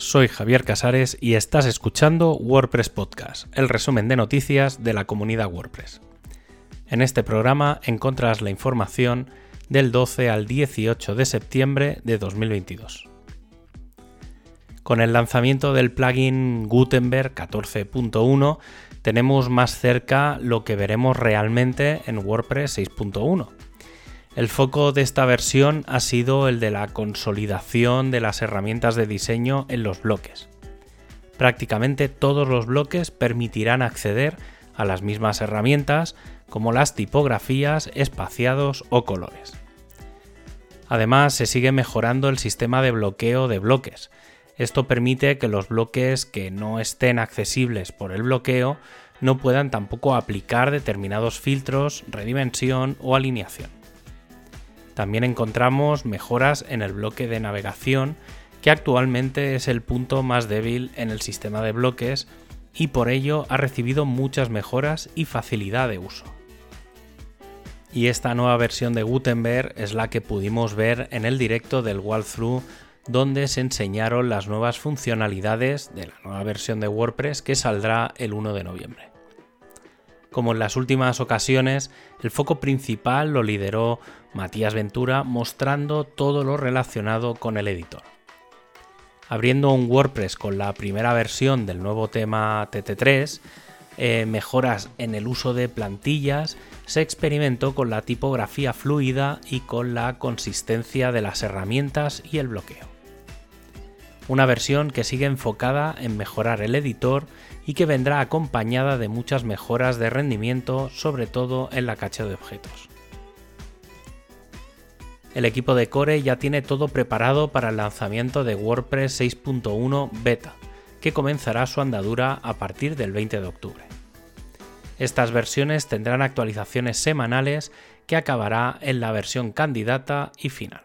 soy Javier Casares y estás escuchando WordPress Podcast, el resumen de noticias de la comunidad WordPress. En este programa encontrarás la información del 12 al 18 de septiembre de 2022. Con el lanzamiento del plugin Gutenberg 14.1 tenemos más cerca lo que veremos realmente en WordPress 6.1 el foco de esta versión ha sido el de la consolidación de las herramientas de diseño en los bloques. Prácticamente todos los bloques permitirán acceder a las mismas herramientas como las tipografías, espaciados o colores. Además, se sigue mejorando el sistema de bloqueo de bloques. Esto permite que los bloques que no estén accesibles por el bloqueo no puedan tampoco aplicar determinados filtros, redimensión o alineación. También encontramos mejoras en el bloque de navegación, que actualmente es el punto más débil en el sistema de bloques y por ello ha recibido muchas mejoras y facilidad de uso. Y esta nueva versión de Gutenberg es la que pudimos ver en el directo del walkthrough donde se enseñaron las nuevas funcionalidades de la nueva versión de WordPress que saldrá el 1 de noviembre. Como en las últimas ocasiones, el foco principal lo lideró Matías Ventura mostrando todo lo relacionado con el editor. Abriendo un WordPress con la primera versión del nuevo tema TT3, eh, mejoras en el uso de plantillas, se experimentó con la tipografía fluida y con la consistencia de las herramientas y el bloqueo. Una versión que sigue enfocada en mejorar el editor y que vendrá acompañada de muchas mejoras de rendimiento, sobre todo en la caché de objetos. El equipo de Core ya tiene todo preparado para el lanzamiento de WordPress 6.1 Beta, que comenzará su andadura a partir del 20 de octubre. Estas versiones tendrán actualizaciones semanales que acabará en la versión candidata y final.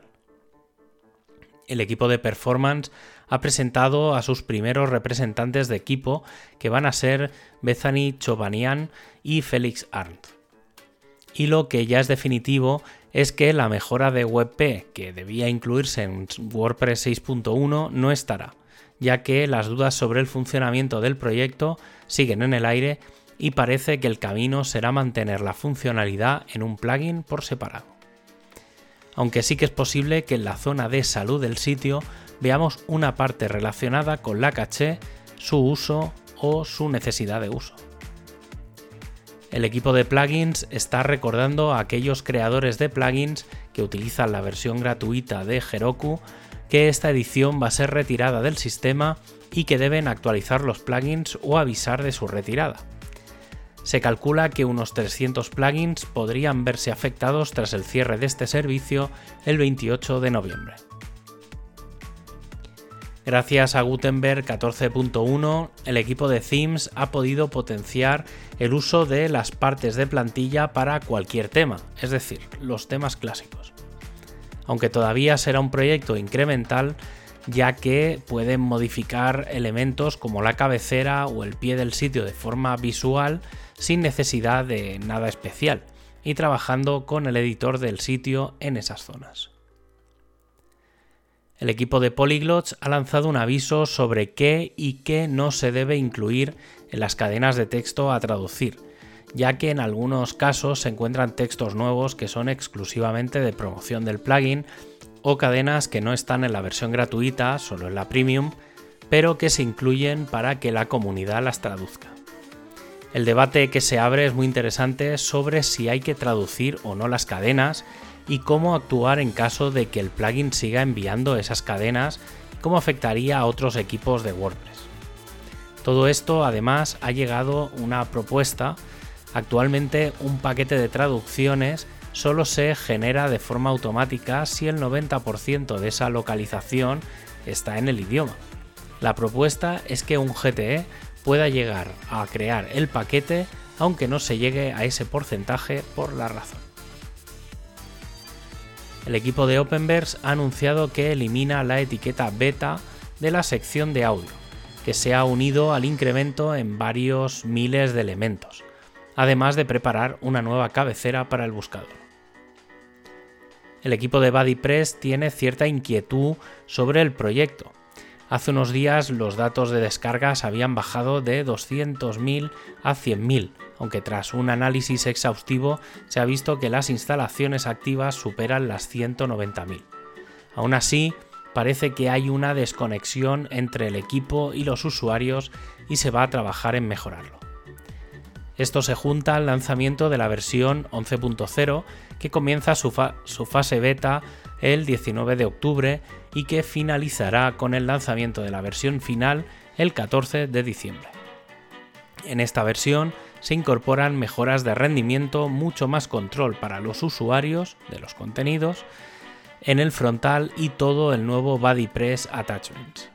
El equipo de performance ha presentado a sus primeros representantes de equipo que van a ser Bethany Chobanian y Félix Arndt. Y lo que ya es definitivo es que la mejora de WebP que debía incluirse en WordPress 6.1 no estará, ya que las dudas sobre el funcionamiento del proyecto siguen en el aire y parece que el camino será mantener la funcionalidad en un plugin por separado. Aunque sí que es posible que en la zona de salud del sitio veamos una parte relacionada con la caché, su uso o su necesidad de uso. El equipo de plugins está recordando a aquellos creadores de plugins que utilizan la versión gratuita de Heroku que esta edición va a ser retirada del sistema y que deben actualizar los plugins o avisar de su retirada. Se calcula que unos 300 plugins podrían verse afectados tras el cierre de este servicio el 28 de noviembre. Gracias a Gutenberg 14.1, el equipo de Themes ha podido potenciar el uso de las partes de plantilla para cualquier tema, es decir, los temas clásicos. Aunque todavía será un proyecto incremental, ya que pueden modificar elementos como la cabecera o el pie del sitio de forma visual sin necesidad de nada especial, y trabajando con el editor del sitio en esas zonas. El equipo de Polyglots ha lanzado un aviso sobre qué y qué no se debe incluir en las cadenas de texto a traducir, ya que en algunos casos se encuentran textos nuevos que son exclusivamente de promoción del plugin o cadenas que no están en la versión gratuita, solo en la premium, pero que se incluyen para que la comunidad las traduzca. El debate que se abre es muy interesante sobre si hay que traducir o no las cadenas y cómo actuar en caso de que el plugin siga enviando esas cadenas cómo afectaría a otros equipos de WordPress. Todo esto además ha llegado una propuesta. Actualmente un paquete de traducciones solo se genera de forma automática si el 90% de esa localización está en el idioma. La propuesta es que un GTE pueda llegar a crear el paquete aunque no se llegue a ese porcentaje por la razón. El equipo de Openverse ha anunciado que elimina la etiqueta beta de la sección de audio, que se ha unido al incremento en varios miles de elementos, además de preparar una nueva cabecera para el buscador. El equipo de BuddyPress tiene cierta inquietud sobre el proyecto. Hace unos días los datos de descargas habían bajado de 200.000 a 100.000, aunque tras un análisis exhaustivo se ha visto que las instalaciones activas superan las 190.000. Aún así, parece que hay una desconexión entre el equipo y los usuarios y se va a trabajar en mejorarlo. Esto se junta al lanzamiento de la versión 11.0 que comienza su, fase beta el 19 de octubre y que finalizará con el lanzamiento de la versión final el 14 de diciembre. En esta versión se incorporan mejoras de rendimiento, mucho más control para los usuarios de los contenidos en el frontal y todo el nuevo BuddyPress Attachments.